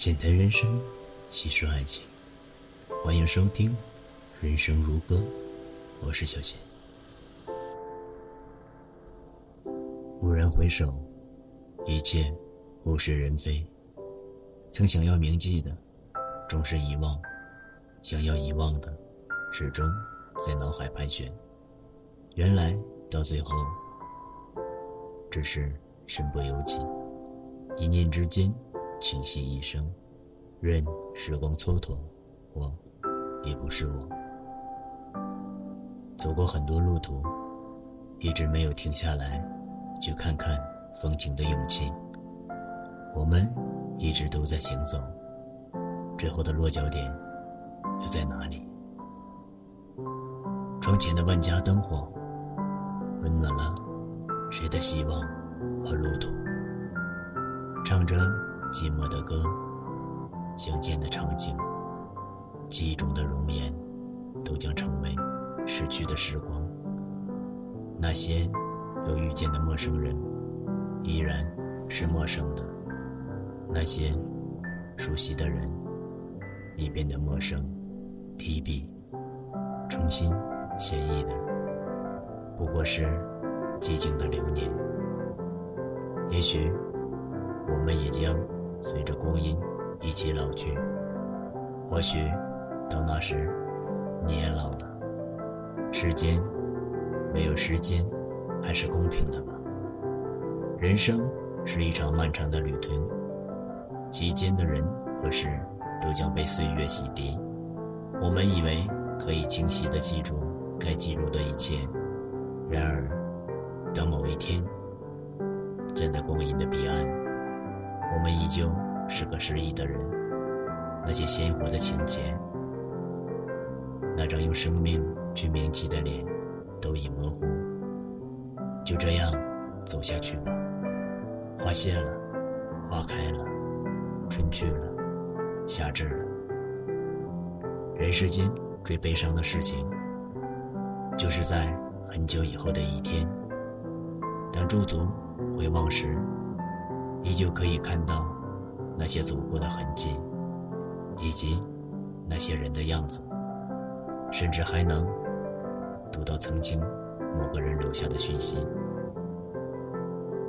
浅谈人生，细说爱情，欢迎收听《人生如歌》，我是小贤。蓦然回首，一切物是人非。曾想要铭记的，终是遗忘；想要遗忘的，始终在脑海盘旋。原来到最后，只是身不由己，一念之间。倾惜一生，任时光蹉跎，我也不是我。走过很多路途，一直没有停下来去看看风景的勇气。我们一直都在行走，最后的落脚点又在哪里？窗前的万家灯火，温暖了谁的希望和路途？唱着。寂寞的歌，相见的场景，记忆中的容颜，都将成为逝去的时光。那些有遇见的陌生人，依然是陌生的；那些熟悉的人，已变得陌生。提笔，重新写意的，不过是寂静的流年。也许，我们也将。随着光阴一起老去，或许到那时你也老了。时间没有时间，还是公平的吧。人生是一场漫长的旅途，其间的人和事都将被岁月洗涤。我们以为可以清晰地记住该记住的一切，然而，当某一天站在光阴的彼岸。我们依旧是个失意的人，那些鲜活的情节，那张用生命去铭记的脸，都已模糊。就这样走下去吧。花谢了，花开了，春去了，夏至了。人世间最悲伤的事情，就是在很久以后的一天，当驻足回望时。依旧可以看到那些走过的痕迹，以及那些人的样子，甚至还能读到曾经某个人留下的讯息。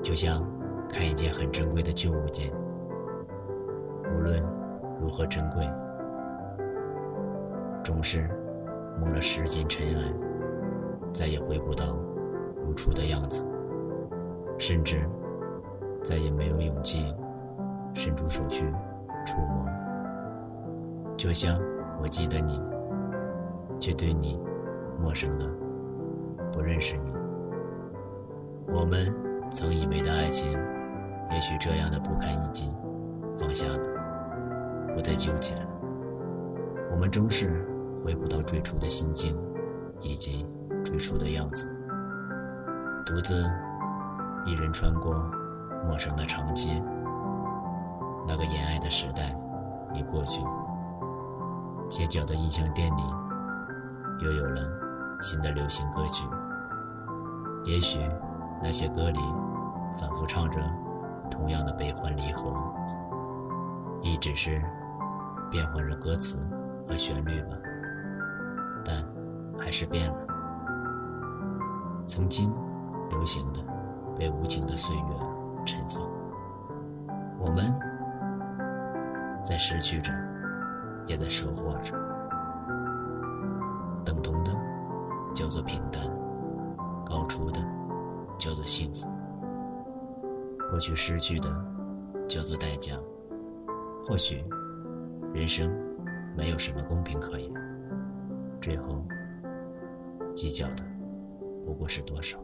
就像看一件很珍贵的旧物件，无论如何珍贵，终是蒙了时间尘埃，再也回不到如初的样子，甚至。再也没有勇气伸出手去触摸，就像我记得你，却对你陌生的不认识你。我们曾以为的爱情，也许这样的不堪一击，放下了，不再纠结了。我们终是回不到最初的心境，以及最初的样子，独自一人穿过。陌生的长街，那个延爱的时代已过去。街角的音像店里，又有了新的流行歌曲。也许那些歌里反复唱着同样的悲欢离合，亦只是变换着歌词和旋律吧。但还是变了。曾经流行的，被无情的岁月。尘封，我们在失去着，也在收获着。等同的叫做平淡，高出的叫做幸福。过去失去的叫做代价。或许人生没有什么公平可言，最后计较的不过是多少。